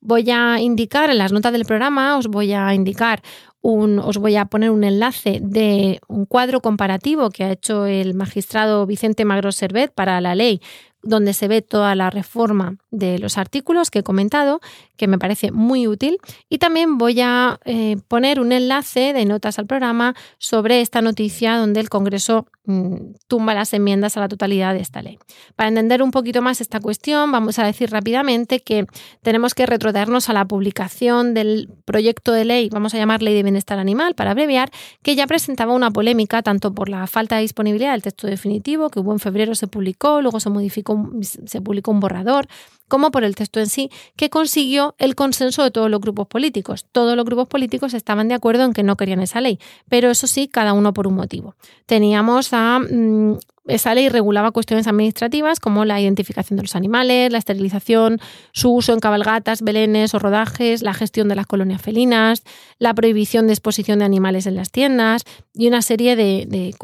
Voy a indicar en las notas del programa, os voy a indicar un, os voy a poner un enlace de un cuadro comparativo que ha hecho el magistrado Vicente Magro Servet para la ley donde se ve toda la reforma de los artículos que he comentado, que me parece muy útil. Y también voy a eh, poner un enlace de notas al programa sobre esta noticia donde el Congreso mm, tumba las enmiendas a la totalidad de esta ley. Para entender un poquito más esta cuestión, vamos a decir rápidamente que tenemos que retrotraernos a la publicación del proyecto de ley, vamos a llamar Ley de Bienestar Animal para abreviar, que ya presentaba una polémica tanto por la falta de disponibilidad del texto definitivo, que hubo en febrero se publicó, luego se modificó se publicó un borrador, como por el texto en sí, que consiguió el consenso de todos los grupos políticos. Todos los grupos políticos estaban de acuerdo en que no querían esa ley, pero eso sí, cada uno por un motivo. Teníamos a... Mm, esa ley regulaba cuestiones administrativas como la identificación de los animales, la esterilización, su uso en cabalgatas, belenes o rodajes, la gestión de las colonias felinas, la prohibición de exposición de animales en las tiendas y una serie de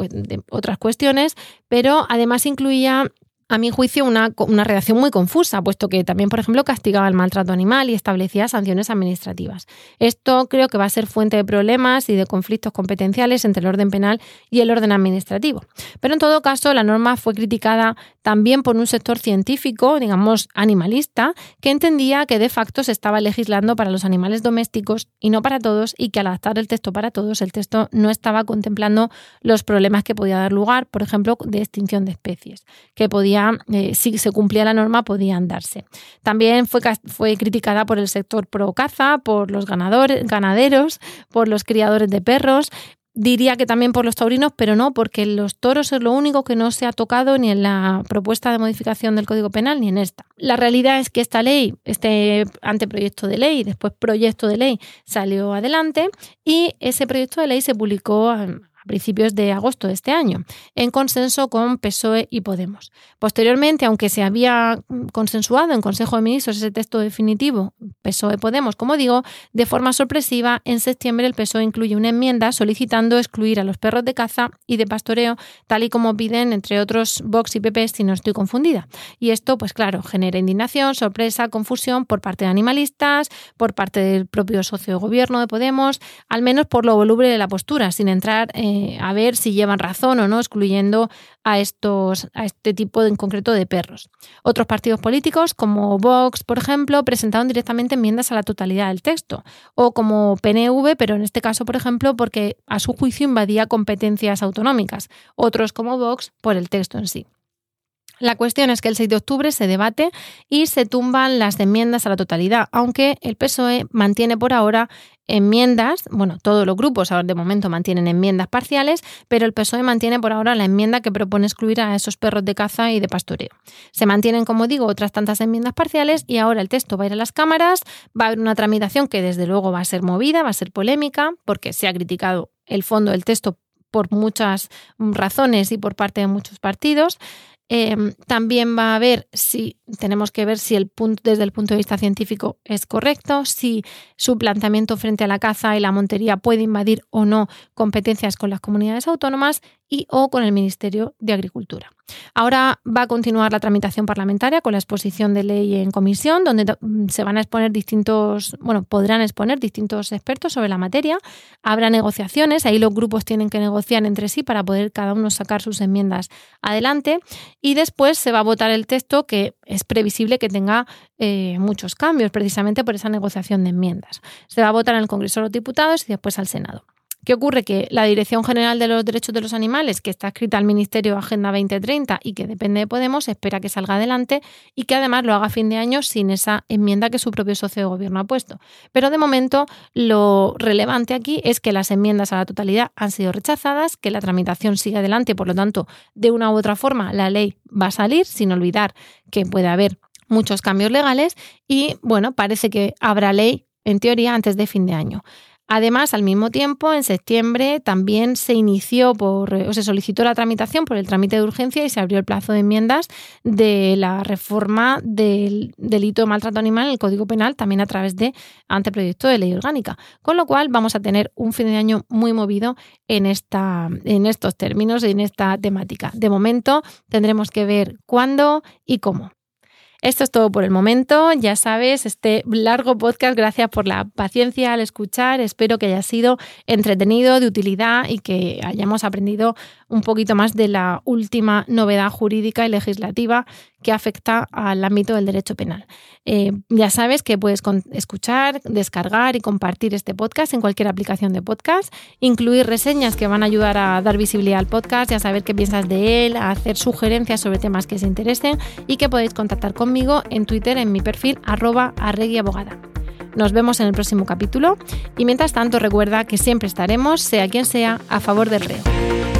otras cuestiones, pero además incluía a mi juicio, una, una, redacción muy confusa, puesto que también, por ejemplo, castigaba el maltrato animal y establecía sanciones administrativas. Esto creo que va a ser fuente de problemas y de conflictos competenciales entre el orden penal y el orden administrativo. Pero en todo caso, la norma fue criticada también por un sector científico, digamos, animalista, que entendía que de facto se estaba legislando para los animales domésticos y no para todos, y que al adaptar el texto para todos, el texto no estaba contemplando los problemas que podía dar lugar, por ejemplo, de extinción de especies, que podía eh, si se cumplía la norma, podían darse. También fue, fue criticada por el sector pro caza, por los ganadores, ganaderos, por los criadores de perros, Diría que también por los taurinos, pero no, porque los toros es lo único que no se ha tocado ni en la propuesta de modificación del Código Penal ni en esta. La realidad es que esta ley, este anteproyecto de ley, después proyecto de ley, salió adelante y ese proyecto de ley se publicó a principios de agosto de este año, en consenso con PSOE y Podemos. Posteriormente, aunque se había consensuado en Consejo de Ministros ese texto definitivo, PSOE-Podemos, como digo, de forma sorpresiva, en septiembre el PSOE incluye una enmienda solicitando excluir a los perros de caza y de pastoreo, tal y como piden, entre otros, Vox y PP, si no estoy confundida. Y esto, pues claro, genera indignación, sorpresa, confusión por parte de animalistas, por parte del propio socio de gobierno de Podemos, al menos por lo voluble de la postura, sin entrar en eh, a ver si llevan razón o no, excluyendo a, estos, a este tipo en concreto de perros. Otros partidos políticos, como Vox, por ejemplo, presentaron directamente enmiendas a la totalidad del texto, o como PNV, pero en este caso, por ejemplo, porque a su juicio invadía competencias autonómicas, otros como Vox por el texto en sí. La cuestión es que el 6 de octubre se debate y se tumban las enmiendas a la totalidad, aunque el PSOE mantiene por ahora enmiendas, bueno, todos los grupos ahora de momento mantienen enmiendas parciales, pero el PSOE mantiene por ahora la enmienda que propone excluir a esos perros de caza y de pastoreo. Se mantienen, como digo, otras tantas enmiendas parciales y ahora el texto va a ir a las cámaras, va a haber una tramitación que desde luego va a ser movida, va a ser polémica, porque se ha criticado el fondo del texto por muchas razones y por parte de muchos partidos. Em, también va a ver si tenemos que ver si el punto, desde el punto de vista científico es correcto, si su planteamiento frente a la caza y la montería puede invadir o no competencias con las comunidades autónomas y o con el Ministerio de Agricultura. Ahora va a continuar la tramitación parlamentaria con la exposición de ley en comisión, donde mm, se van a exponer distintos, bueno, podrán exponer distintos expertos sobre la materia. Habrá negociaciones, ahí los grupos tienen que negociar entre sí para poder cada uno sacar sus enmiendas adelante. Y después se va a votar el texto que es previsible que tenga eh, muchos cambios, precisamente por esa negociación de enmiendas. Se va a votar en el Congreso de los Diputados y después al Senado. ¿Qué ocurre? Que la Dirección General de los Derechos de los Animales, que está escrita al Ministerio Agenda 2030 y que depende de Podemos, espera que salga adelante y que además lo haga a fin de año sin esa enmienda que su propio socio de gobierno ha puesto. Pero de momento lo relevante aquí es que las enmiendas a la totalidad han sido rechazadas, que la tramitación sigue adelante, por lo tanto, de una u otra forma la ley va a salir, sin olvidar que puede haber muchos cambios legales y bueno, parece que habrá ley en teoría antes de fin de año. Además, al mismo tiempo, en septiembre también se inició por, o se solicitó la tramitación por el trámite de urgencia y se abrió el plazo de enmiendas de la reforma del delito de maltrato animal en el Código Penal, también a través de anteproyecto de ley orgánica. Con lo cual, vamos a tener un fin de año muy movido en, esta, en estos términos y en esta temática. De momento, tendremos que ver cuándo y cómo. Esto es todo por el momento. Ya sabes, este largo podcast, gracias por la paciencia al escuchar. Espero que haya sido entretenido, de utilidad y que hayamos aprendido un poquito más de la última novedad jurídica y legislativa que afecta al ámbito del derecho penal. Eh, ya sabes que puedes escuchar, descargar y compartir este podcast en cualquier aplicación de podcast, incluir reseñas que van a ayudar a dar visibilidad al podcast y a saber qué piensas de él, a hacer sugerencias sobre temas que os interesen y que podéis contactar conmigo en Twitter en mi perfil arroba arreguiabogada. Nos vemos en el próximo capítulo y mientras tanto recuerda que siempre estaremos, sea quien sea, a favor del reo.